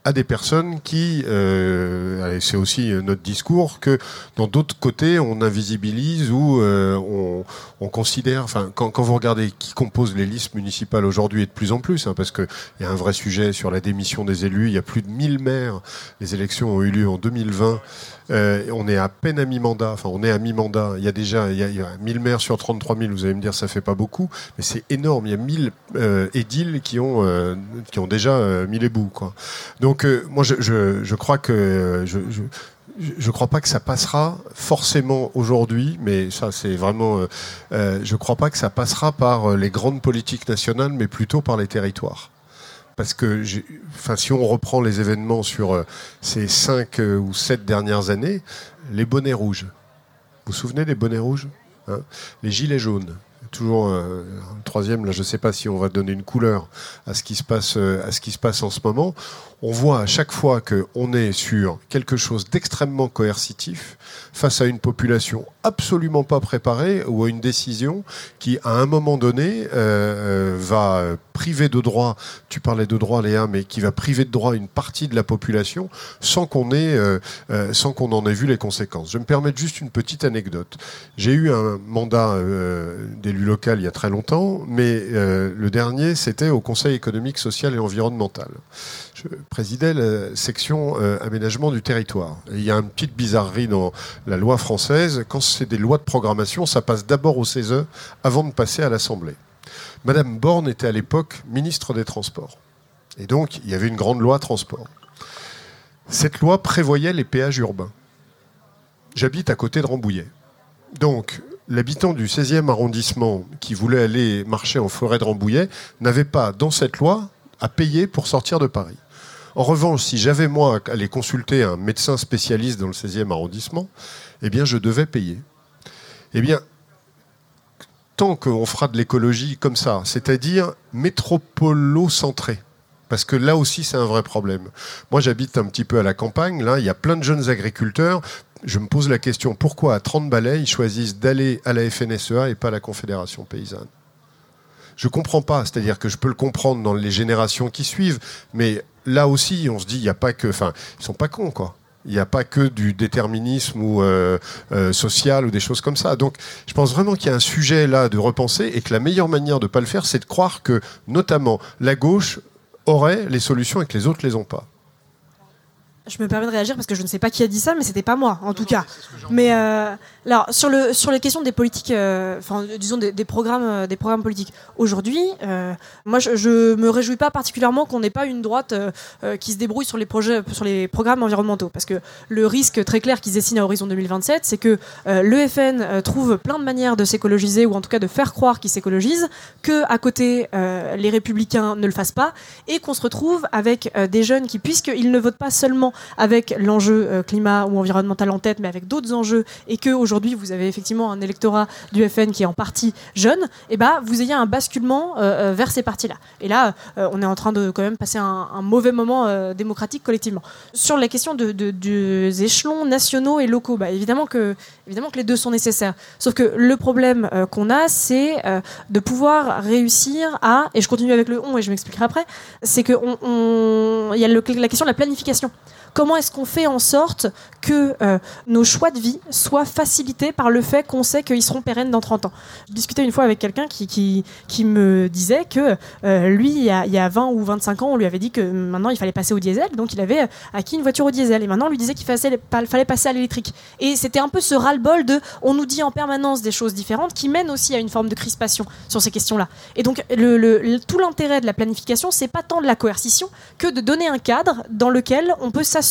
à des personnes qui, euh, c'est aussi notre discours, que dans d'autres côtés, on invisibilise ou euh, on, on, considère, enfin, quand, quand, vous regardez qui compose les listes municipales aujourd'hui et de plus en plus, hein, parce qu'il y a un vrai sujet sur la démission des élus, il y a plus de 1000 maires, les élections ont eu lieu en 2020, euh, on est à peine à mi-mandat, enfin on est à mi-mandat, il y a déjà il y a, il y a 1000 maires sur 33 000, vous allez me dire ça fait pas beaucoup, mais c'est énorme, il y a 1000 euh, édiles qui ont, euh, déjà mis les bouts. Donc moi je, crois que... Je, crois pas que ça passera forcément aujourd'hui, mais ça c'est vraiment. Je crois pas que ça passera par les grandes politiques nationales, mais plutôt par les territoires parce que enfin, si on reprend les événements sur euh, ces cinq euh, ou sept dernières années, les bonnets rouges. Vous vous souvenez des bonnets rouges hein? Les gilets jaunes. Toujours euh, un troisième, là je ne sais pas si on va donner une couleur à ce qui se passe, à ce qui se passe en ce moment. On voit à chaque fois qu'on est sur quelque chose d'extrêmement coercitif face à une population absolument pas préparée ou à une décision qui, à un moment donné, euh, va priver de droit, tu parlais de droit Léa, mais qui va priver de droit une partie de la population sans qu'on euh, euh, en ait vu les conséquences. Je me permets juste une petite anecdote. J'ai eu un mandat euh, d'élu local il y a très longtemps, mais euh, le dernier, c'était au Conseil économique, social et environnemental. Présidais la section euh, aménagement du territoire. Il y a une petite bizarrerie dans la loi française. Quand c'est des lois de programmation, ça passe d'abord au CESE avant de passer à l'Assemblée. Madame Borne était à l'époque ministre des Transports. Et donc, il y avait une grande loi transport. Cette loi prévoyait les péages urbains. J'habite à côté de Rambouillet. Donc, l'habitant du 16e arrondissement qui voulait aller marcher en forêt de Rambouillet n'avait pas, dans cette loi, à payer pour sortir de Paris. En revanche, si j'avais moi à aller consulter un médecin spécialiste dans le 16e arrondissement, eh bien, je devais payer. Eh bien, tant qu'on fera de l'écologie comme ça, c'est-à-dire métropolo-centrée, parce que là aussi c'est un vrai problème. Moi j'habite un petit peu à la campagne, là il y a plein de jeunes agriculteurs. Je me pose la question pourquoi à 30 balais ils choisissent d'aller à la FNSEA et pas à la Confédération paysanne? Je comprends pas, c'est-à-dire que je peux le comprendre dans les générations qui suivent, mais là aussi on se dit il n'y a pas que. Enfin, ils sont pas cons quoi. Il n'y a pas que du déterminisme ou euh, euh, social ou des choses comme ça. Donc, je pense vraiment qu'il y a un sujet là de repenser et que la meilleure manière de ne pas le faire, c'est de croire que, notamment, la gauche aurait les solutions et que les autres les ont pas. Je me permets de réagir parce que je ne sais pas qui a dit ça, mais c'était pas moi, en tout cas. Mais euh, alors sur le sur les questions des politiques, euh, enfin disons des, programmes, euh, des programmes politiques. Aujourd'hui, euh, moi je, je me réjouis pas particulièrement qu'on n'ait pas une droite qui se débrouille sur les projets, sur les programmes environnementaux, parce que le risque très clair qui se dessine à horizon 2027, c'est que le FN trouve plein de manières de s'écologiser ou en tout cas de faire croire qu'il s'écologise, que à côté les républicains ne le fassent pas, et qu'on se retrouve avec des jeunes qui, puisqu'ils ne votent pas seulement avec l'enjeu climat ou environnemental en tête, mais avec d'autres enjeux, et que aujourd'hui vous avez effectivement un électorat du FN qui est en partie jeune, et ben vous ayez un basculement euh, euh, vers ces partis-là. Et là, euh, on est en train de quand même passer un, mauvais moment démocratique collectivement. Sur la question de, de- des échelons nationaux et locaux, bah, évidemment que les deux sont nécessaires. Sauf que le problème qu'on a, c'est de pouvoir réussir à, et je continue avec le on et je m'expliquerai après, c'est que on- on- il y a la question de la planification. Comment est-ce qu'on fait en sorte que euh, nos choix de vie soient facilités par le fait qu'on sait qu'ils seront pérennes dans 30 ans? Je discutais une fois avec quelqu'un qui, me disait que euh, lui, il y, a, il y a 20 ou 25 ans, on lui avait dit que maintenant il fallait passer au diesel, donc il avait acquis une voiture au diesel. Et maintenant on lui disait qu'il fallait, passer à l'électrique. Et c'était un peu ce ras-le-bol de on nous dit en permanence des choses différentes qui mènent aussi à une forme de crispation sur ces questions-là. Et donc tout l'intérêt de la planification, c'est pas tant de la coercition que de donner un cadre dans lequel on peut s'assurer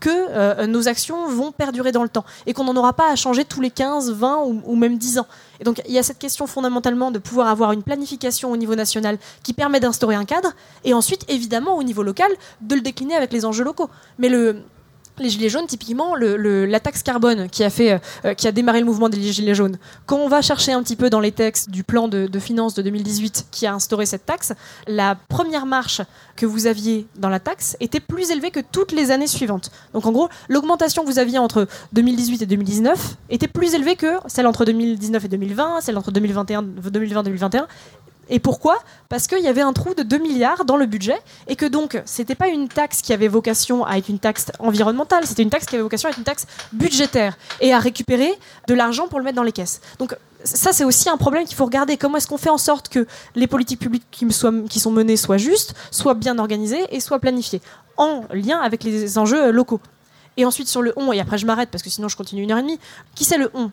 que euh, nos actions vont perdurer dans le temps et qu'on n'en aura pas à changer tous les 15, 20 ou, même 10 ans. Et donc il y a cette question fondamentalement de pouvoir avoir une planification au niveau national qui permet d'instaurer un cadre et ensuite évidemment au niveau local de le décliner avec les enjeux locaux. Les gilets jaunes, typiquement, la taxe carbone qui a, fait, euh, qui a démarré le mouvement des gilets jaunes, quand on va chercher un petit peu dans les textes du plan de, de finances de 2018 qui a instauré cette taxe, la première marche que vous aviez dans la taxe était plus élevée que toutes les années suivantes. Donc en gros, l'augmentation que vous aviez entre 2018 et 2019 était plus élevée que celle entre 2019 et 2020, celle entre 2021, 2020 2021, et pourquoi? Parce qu'il y avait un trou de 2 milliards dans le budget et que donc c'était pas une taxe qui avait vocation à être une taxe environnementale, c'était une taxe qui avait vocation à être une taxe budgétaire et à récupérer de l'argent pour le mettre dans les caisses. Donc ça c'est aussi un problème qu'il faut regarder. Comment est-ce qu'on fait en sorte que les politiques publiques qui, qui sont menées soient justes, soient bien organisées et soient planifiées en lien avec les enjeux locaux? Et ensuite sur le on, et après je m'arrête parce que sinon je continue une heure et demie, qui c'est le on?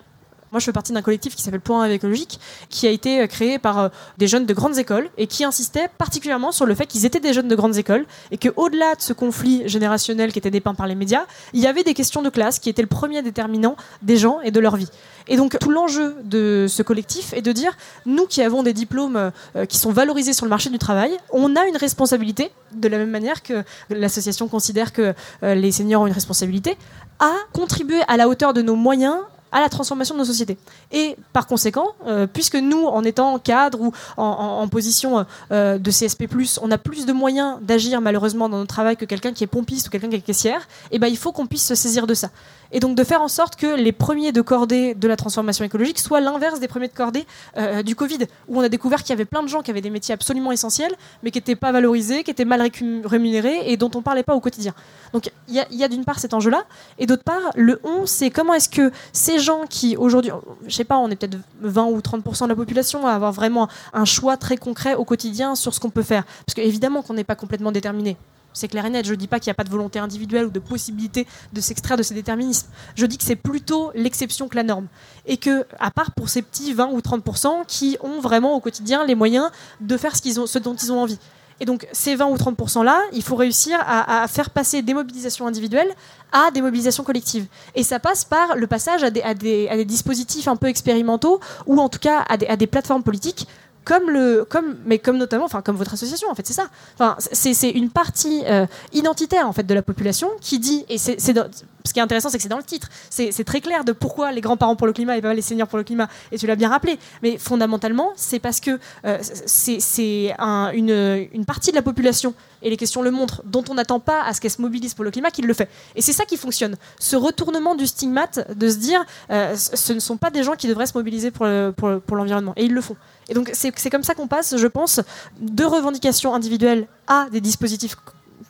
Moi, je fais partie d'un collectif qui s'appelle Point écologique, qui a été euh, créé par euh, des jeunes de grandes écoles et qui insistait particulièrement sur le fait qu'ils étaient des jeunes de grandes écoles et qu'au-delà de ce conflit générationnel qui était dépeint par les médias, il y avait des questions de classe qui étaient le premier déterminant des gens et de leur vie. Et donc tout l'enjeu de ce collectif est de dire, nous qui avons des diplômes euh, qui sont valorisés sur le marché du travail, on a une responsabilité, de la même manière que l'association considère que les seniors ont une responsabilité, à contribuer à la hauteur de nos moyens à la transformation de nos sociétés. Et par conséquent, euh, puisque nous, en étant cadre ou en, position euh, de CSP+, on a plus de moyens d'agir malheureusement dans notre travail que quelqu'un qui est pompiste ou quelqu'un qui est caissière, et eh ben, il faut qu'on puisse se saisir de ça. Et donc de faire en sorte que les premiers de cordée de la transformation écologique soient l'inverse des premiers de cordée euh, du Covid, où on a découvert qu'il y avait plein de gens qui avaient des métiers absolument essentiels, mais qui n'étaient pas valorisés, qui étaient mal rémunérés et dont on ne parlait pas au quotidien. Donc il y a, d'une part cet enjeu-là, et d'autre part, le on, c'est comment est-ce que ces gens qui aujourd'hui, je sais pas, on est peut-être 20 ou 30% de la population à avoir vraiment un choix très concret au quotidien sur ce qu'on peut faire. Parce qu'évidemment qu'on n'est pas complètement déterminé. C'est clair et net. Je ne dis pas qu'il n'y a pas de volonté individuelle ou de possibilité de s'extraire de ces déterminismes. Je dis que c'est plutôt l'exception que la norme. Et que, à part pour ces petits 20 ou 30% qui ont vraiment au quotidien les moyens de faire ce, qu'ils ont, dont ils ont envie. Et donc, ces 20 ou 30% là, il faut réussir à, faire passer des mobilisations individuelles à des mobilisations collectives. Et ça passe par le passage à des, dispositifs un peu expérimentaux ou en tout cas à des plateformes politiques comme le, comme, mais comme notamment, enfin comme votre association en fait, c'est ça. Enfin, c'est une partie euh, identitaire en fait de la population qui dit, et c'est ce qui est intéressant, c'est que c'est dans le titre, c'est très clair de pourquoi les grands-parents pour le climat et pas les seniors pour le climat, et tu l'as bien rappelé. Mais fondamentalement, c'est parce que euh, c'est un, une, une partie de la population et les questions le montrent, dont on n'attend pas à ce qu'elle se mobilise pour le climat, qu'il le fait. Et c'est ça qui fonctionne. Ce retournement du stigmate de se dire, euh, ce ne sont pas des gens qui devraient se mobiliser pour l'environnement. Pour, et ils le font. Et donc c'est comme ça qu'on passe, je pense, de revendications individuelles à des dispositifs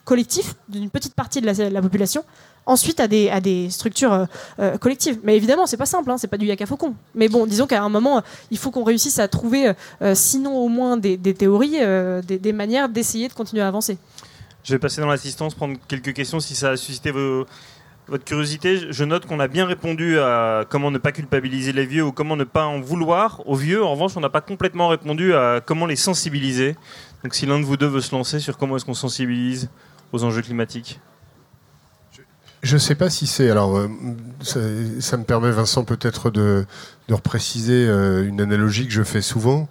collectifs d'une petite partie de la, population, ensuite à des, à des structures euh, euh, collectives. Mais évidemment, c'est pas simple, hein, c'est pas du yaka faucon. Mais bon, disons qu'à un moment, il faut qu'on réussisse à trouver, euh, sinon au moins des, théories, des, manières d'essayer de continuer à avancer. Je vais passer dans l'assistance, prendre quelques questions si ça a suscité vos, votre curiosité, je note qu'on a bien répondu à comment ne pas culpabiliser les vieux ou comment ne pas en vouloir aux vieux. En revanche, on n'a pas complètement répondu à comment les sensibiliser. Donc si l'un de vous deux veut se lancer sur comment est-ce qu'on sensibilise aux enjeux climatiques. Je ne sais pas si c'est. Alors, euh, ça, me permet, Vincent, peut-être de, de repréciser euh, une analogie que je fais souvent.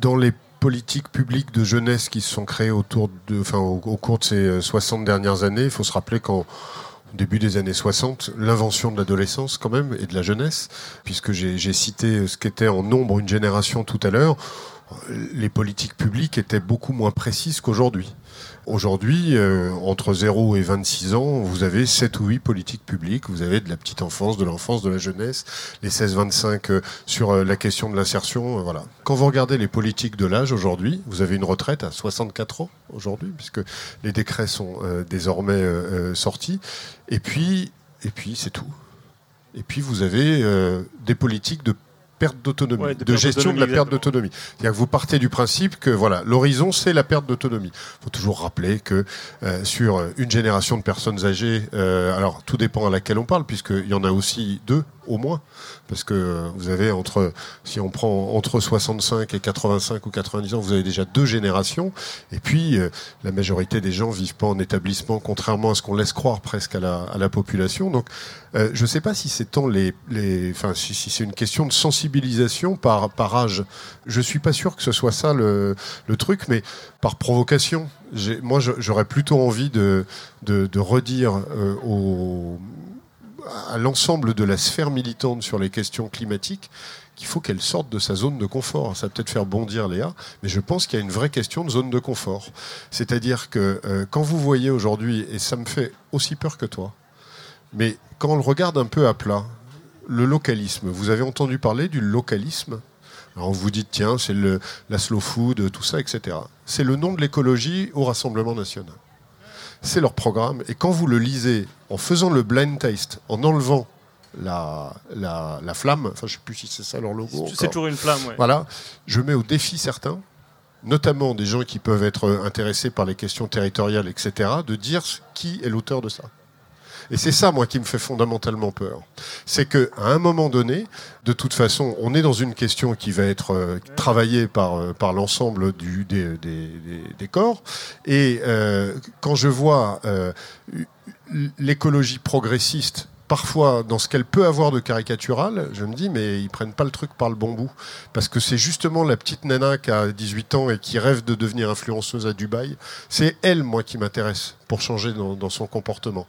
Dans les politiques publiques de jeunesse qui se sont créées autour de, enfin, au, cours de ces 60 euh, dernières années, il faut se rappeler qu'en début des années 60, l'invention de l'adolescence quand même et de la jeunesse, puisque j'ai cité ce qu'était en nombre une génération tout à l'heure, les politiques publiques étaient beaucoup moins précises qu'aujourd'hui. Aujourd'hui, euh, entre 0 et 26 ans, vous avez 7 ou 8 politiques publiques. Vous avez de la petite enfance, de l'enfance, de la jeunesse, les 16-25 euh, sur euh, la question de l'insertion. voilà. Quand vous regardez les politiques de l'âge aujourd'hui, vous avez une retraite à 64 ans aujourd'hui, puisque les décrets sont désormais sortis. Et puis, et puis c'est tout. Et puis vous avez des politiques de perte d'autonomie, de, gestion de la perte d'autonomie. C'est-à-dire que vous partez du principe que voilà, l'horizon c'est la perte d'autonomie. Il faut toujours rappeler que euh, sur une génération de personnes âgées, euh, alors tout dépend à laquelle on parle, puisqu'il y en a aussi deux au moins. Parce que vous avez entre, si on prend entre 65 et 85 ou 90 ans, vous avez déjà deux générations. Et puis, euh, la majorité des gens vivent pas en établissement, contrairement à ce qu'on laisse croire presque à la, population. Donc, euh, je ne sais pas si c'est les, enfin, si, c'est une question de sensibilisation par, âge. Je suis pas sûr que ce soit ça le, truc, mais par provocation. Moi, j'aurais plutôt envie de, redire euh, au, à l'ensemble de la sphère militante sur les questions climatiques qu'il faut qu'elle sorte de sa zone de confort. Ça va peut-être faire bondir Léa, mais je pense qu'il y a une vraie question de zone de confort. C'est-à-dire que euh, quand vous voyez aujourd'hui, et ça me fait aussi peur que toi, mais quand on le regarde un peu à plat, le localisme, vous avez entendu parler du localisme? Alors vous dites, tiens, c'est la slow food, tout ça, etc. C'est le nom de l'écologie au Rassemblement national. C'est leur programme. Et quand vous le lisez en faisant le blind taste, en enlevant la, la, la flamme, enfin je ne sais plus si c'est ça leur logo. C'est toujours une flamme, ouais. Voilà, je mets au défi certains, notamment des gens qui peuvent être intéressés par les questions territoriales, etc., de dire qui est l'auteur de ça. Et c'est ça, moi, qui me fait fondamentalement peur. C'est qu'à un moment donné, de toute façon, on est dans une question qui va être euh, travaillée par, euh, par l'ensemble des, des- des- des corps. Et euh, quand je vois l'écologie progressiste, parfois dans ce qu'elle peut avoir de caricatural, je me dis, mais ils prennent pas le truc par le bon bout. Parce que c'est justement la petite nana qui a 18 ans et qui rêve de devenir influenceuse à Dubaï. C'est elle, moi, qui m'intéresse pour changer dans son comportement.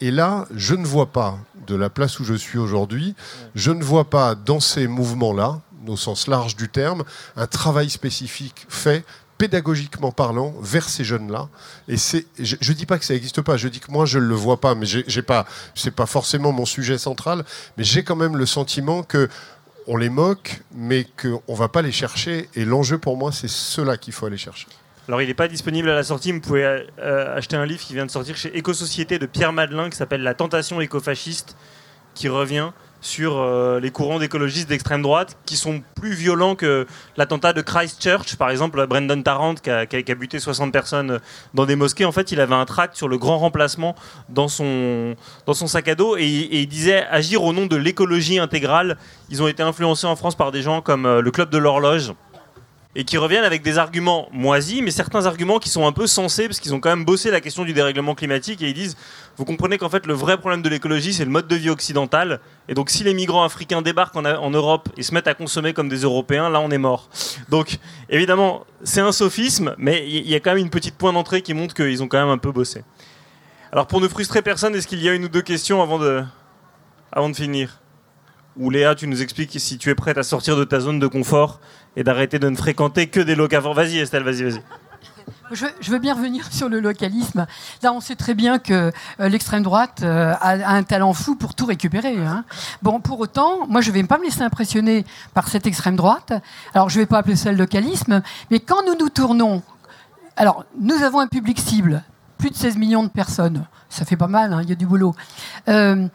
Et là, je ne vois pas, de la place où je suis aujourd'hui, je ne vois pas dans ces mouvements-là, au sens large du terme, un travail spécifique fait pédagogiquement parlant vers ces jeunes-là. Et c'est, je, je dis pas que ça n'existe pas, je dis que moi je ne le vois pas, mais j'ai, pas, pas forcément mon sujet central, mais j'ai quand même le sentiment que on les moque, mais qu'on va pas les chercher. Et l'enjeu pour moi, c'est cela qu'il faut aller chercher. Alors, il n'est pas disponible à la sortie. Vous pouvez euh, acheter un livre qui vient de sortir chez Éco-Société de Pierre Madelin qui s'appelle La tentation écofasciste, qui revient sur euh, les courants d'écologistes d'extrême droite qui sont plus violents que l'attentat de Christchurch, par exemple, Brendan Tarrant qui a, qui a- buté 60 personnes dans des mosquées. En fait, il avait un tract sur le grand remplacement dans son, dans son sac à dos et, il- et il disait agir au nom de l'écologie intégrale. Ils ont été influencés en France par des gens comme euh, le Club de l'Horloge et qui reviennent avec des arguments moisis, mais certains arguments qui sont un peu sensés, parce qu'ils ont quand même bossé la question du dérèglement climatique, et ils disent, vous comprenez qu'en fait le vrai problème de l'écologie, c'est le mode de vie occidental, et donc si les migrants africains débarquent en, Europe et se mettent à consommer comme des Européens, là on est mort. Donc évidemment, c'est un sophisme, mais il y, y a quand même une petite point d'entrée qui montre qu'ils ont quand même un peu bossé. Alors pour ne frustrer personne, est-ce qu'il y a une ou deux questions avant de, avant de finir? Ou Léa, tu nous expliques si tu es prête à sortir de ta zone de confort et d'arrêter de ne fréquenter que des locavores. Vas-y Estelle, vas-y, vas-y. Je, veux bien revenir sur le localisme. Là, on sait très bien que euh, l'extrême droite euh, a, a un talent fou pour tout récupérer. hein. Bon, pour autant, moi, je ne vais pas me laisser impressionner par cette extrême droite. Alors, je ne vais pas appeler ça le localisme, mais quand nous nous tournons, alors, nous avons un public cible, plus de 16 millions de personnes. Ça fait pas mal, hein, il y a du boulot. Euh,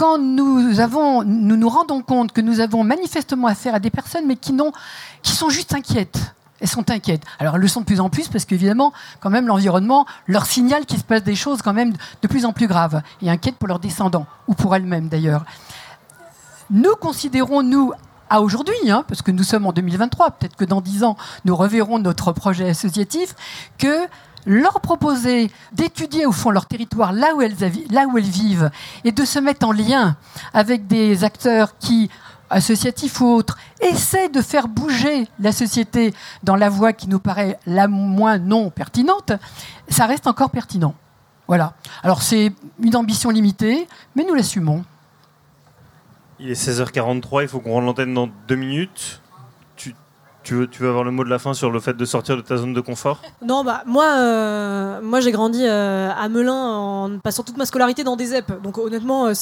quand nous, avons, nous nous rendons compte que nous avons manifestement affaire à des personnes, mais qui, sont juste inquiètes. Elles sont inquiètes. Alors elles le sont de plus en plus parce qu'évidemment, quand même, l'environnement leur signale qu'il se passe des choses quand même de plus en plus graves et inquiètes pour leurs descendants ou pour elles-mêmes d'ailleurs. Nous considérons, nous, à aujourd'hui, hein, parce que nous sommes en 2023, peut-être que dans 10 ans, nous reverrons notre projet associatif, que leur proposer d'étudier au fond leur territoire là où, elles, là où elles vivent et de se mettre en lien avec des acteurs qui, associatifs ou autres, essaient de faire bouger la société dans la voie qui nous paraît la moins non pertinente, ça reste encore pertinent. Voilà. Alors c'est une ambition limitée, mais nous l'assumons. Il est 16h43, il faut qu'on rende l'antenne dans deux minutes. Tu, veux, avoir le mot de la fin sur le fait de sortir de ta zone de confort? Non, bah moi, euh, moi j'ai grandi euh, à Melun en passant toute ma scolarité dans des ZEP. Donc honnêtement, euh,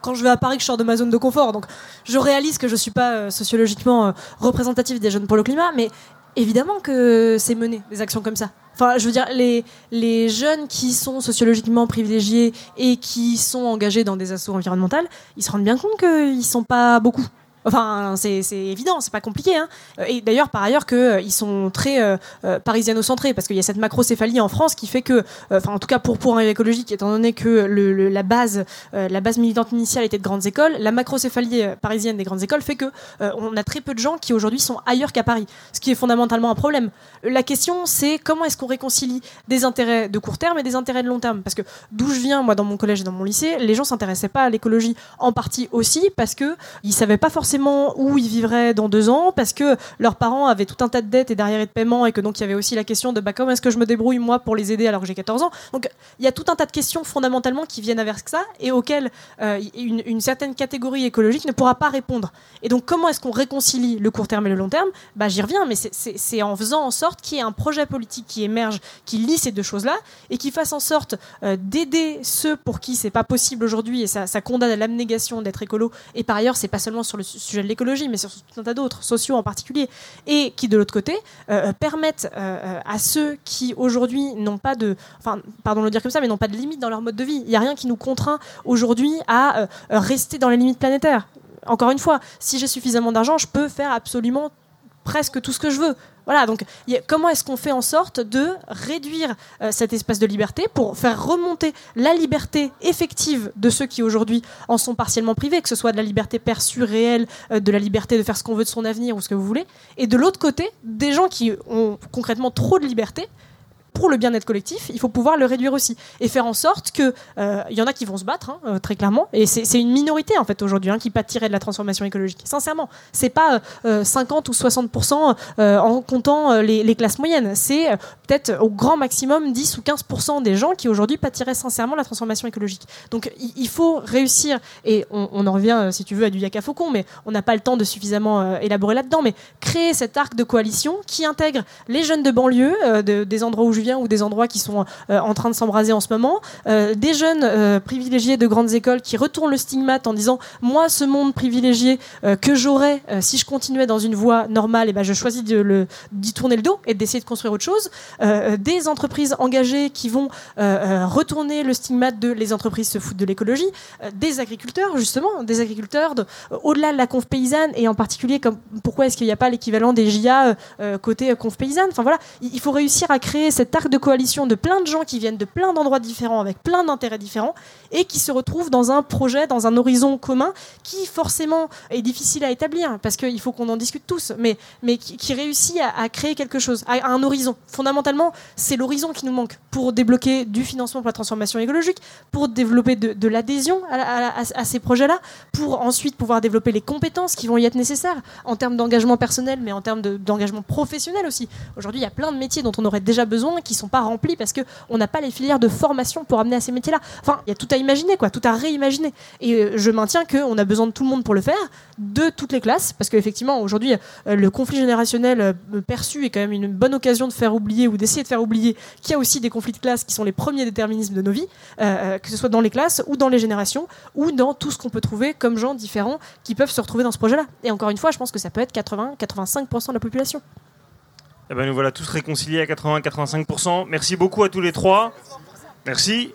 quand je vais à Paris que je sors de ma zone de confort. Donc je réalise que je suis pas sociologiquement représentatif des jeunes pour le climat, mais évidemment que c'est mené des actions comme ça. Enfin, je veux dire, les, les jeunes qui sont sociologiquement privilégiés et qui sont engagés dans des assauts environnementales, ils se rendent bien compte qu'ils sont pas beaucoup. Enfin, c'est évident, c'est pas compliqué. Hein. Euh, Et d'ailleurs, par ailleurs, qu'ils sont très euh, euh, parisiano-centrés, parce qu'il y a cette macrocéphalie en France qui fait que, euh, enfin, en tout cas pour pour un écologique, étant donné que la base, euh, la base militante initiale était de grandes écoles, la macrocéphalie euh, parisienne des grandes écoles fait que euh, on a très peu de gens qui aujourd'hui sont ailleurs qu'à Paris, ce qui est fondamentalement un problème. La question, c'est comment est-ce qu'on réconcilie des intérêts de court terme et des intérêts de long terme? Parce que d'où je viens, moi, dans mon collège et dans mon lycée, les gens s'intéressaient pas à l'écologie en partie aussi parce que ils savaient pas forcément où ils vivraient dans deux ans, parce que leurs parents avaient tout un tas de dettes et d'arriérés de paiement, et que donc il y avait aussi la question de bah, comment est-ce que je me débrouille moi pour les aider alors que j'ai 14 ans? Donc il y a tout un tas de questions fondamentalement qui viennent avec ça et auxquelles euh, une, certaine catégorie écologique ne pourra pas répondre. Et donc comment est-ce qu'on réconcilie le court terme et le long terme? Bah, J'y reviens, mais c'est- en faisant en sorte qu'il y ait un projet politique qui émerge, qui lie ces deux choses-là, et qui fasse en sorte euh, d'aider ceux pour qui c'est pas possible aujourd'hui, et ça, condamne à l'abnégation d'être écolo. Et par ailleurs, c'est pas seulement sur le sujet de l'écologie, mais sur tout un tas d'autres, sociaux en particulier, et qui de l'autre côté euh, permettent euh, euh, à ceux qui aujourd'hui n'ont pas de, enfin, pardon le dire comme ça, mais n'ont pas de limite dans leur mode de vie. Il n'y a rien qui nous contraint aujourd'hui à euh, rester dans les limites planétaires. Encore une fois, si j'ai suffisamment d'argent, je peux faire absolument presque tout ce que je veux. Voilà, donc comment est-ce qu'on fait en sorte de réduire euh, cet espace de liberté pour faire remonter la liberté effective de ceux qui aujourd'hui en sont partiellement privés, que ce soit de la liberté perçue réelle, euh, de la liberté de faire ce qu'on veut de son avenir ou ce que vous voulez, et de l'autre côté, des gens qui ont concrètement trop de liberté pour le bien-être collectif, il faut pouvoir le réduire aussi et faire en sorte que euh, il y en a qui vont se battre hein, euh, très clairement et c'est une minorité en fait aujourd'hui hein, qui pâtirait de la transformation écologique. Sincèrement, c'est pas euh, 50 ou 60% euh, en comptant euh, les, classes moyennes, c'est euh, peut-être au grand maximum 10 ou 15% des gens qui aujourd'hui pâtiraient sincèrement de la transformation écologique. Donc il, faut réussir et on, en revient euh, si tu veux à du yak à faucon, mais on n'a pas le temps de suffisamment euh, élaborer là-dedans, mais créer cet arc de coalition qui intègre les jeunes de banlieue, euh, de- des endroits où je ou des endroits qui sont euh, en train de s'embraser en ce moment, euh, des jeunes euh, privilégiés de grandes écoles qui retournent le stigmate en disant moi ce monde privilégié que j'aurais si je continuais dans une voie normale, et ben je choisis de d'y tourner le dos et d'essayer de construire autre chose. Des entreprises engagées qui vont retourner le stigmate de les entreprises se foutent de l'écologie, des agriculteurs justement, des agriculteurs de- au-delà de la conf paysanne et en particulier comme pourquoi est-ce qu'il n'y a pas l'équivalent des JA côté conf paysanne? Enfin voilà, il faut réussir à créer cet arc de coalition de plein de gens qui viennent de plein d'endroits différents avec plein d'intérêts différents et qui se retrouvent dans un projet, dans un horizon commun qui forcément est difficile à établir parce qu'il faut qu'on en discute tous, mais, mais qui, réussit à, créer quelque chose, à, un horizon. Fondamentalement, c'est l'horizon qui nous manque pour débloquer du financement pour la transformation écologique, pour développer de, l'adhésion à, ces projets-là, pour ensuite pouvoir développer les compétences qui vont y être nécessaires en termes d'engagement personnel, mais en termes de- d'engagement professionnel aussi. Aujourd'hui, il y a plein de métiers dont on aurait déjà besoin qui sont pas remplis parce qu'on n'a pas les filières de formation pour amener à ces métiers-là. Enfin, il y a tout à imaginer, quoi, tout à réimaginer. Et euh, je maintiens qu'on a besoin de tout le monde pour le faire, de toutes les classes, parce qu'effectivement, aujourd'hui, euh, le conflit générationnel euh, perçu est quand même une bonne occasion de faire oublier ou d'essayer de faire oublier qu'il y a aussi des conflits de classe qui sont les premiers déterminismes de nos vies, que ce soit dans les classes ou dans les générations ou dans tout ce qu'on peut trouver comme gens différents qui peuvent se retrouver dans ce projet-là. Et encore une fois, je pense que ça peut être 80-85% de la population. Eh ben, nous voilà tous réconciliés à 80-85%. Merci beaucoup à tous les trois. Merci.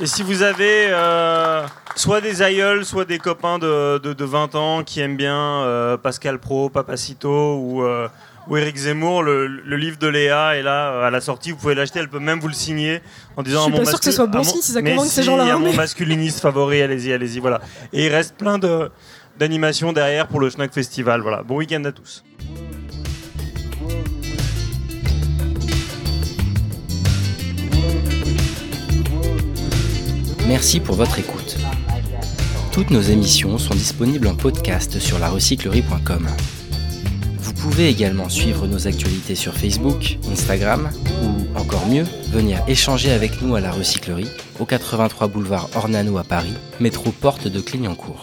Et si vous avez euh, soit des aïeuls, soit des copains de, de, de 20 ans qui aiment bien euh, Pascal Pro, Papacito ou, euh, ou Eric Zemmour, le, le livre de Léa est là à la sortie. Vous pouvez l'acheter, elle peut même vous le signer en disant Je suis mon pas sûre que ce soit bon mon- signe si ça convainc ces si, gens-là, à hein, mon mais- masculiniste favori, allez-y, allez-y, voilà. Et il reste plein de d'animations derrière pour le Schnack Festival. Voilà. Bon week-end à tous. Merci pour votre écoute. Toutes nos émissions sont disponibles en podcast sur larecyclerie.com. Vous pouvez également suivre nos actualités sur Facebook, Instagram ou encore mieux, venir échanger avec nous à la recyclerie au 83 boulevard Ornano à Paris, métro porte de Clignancourt.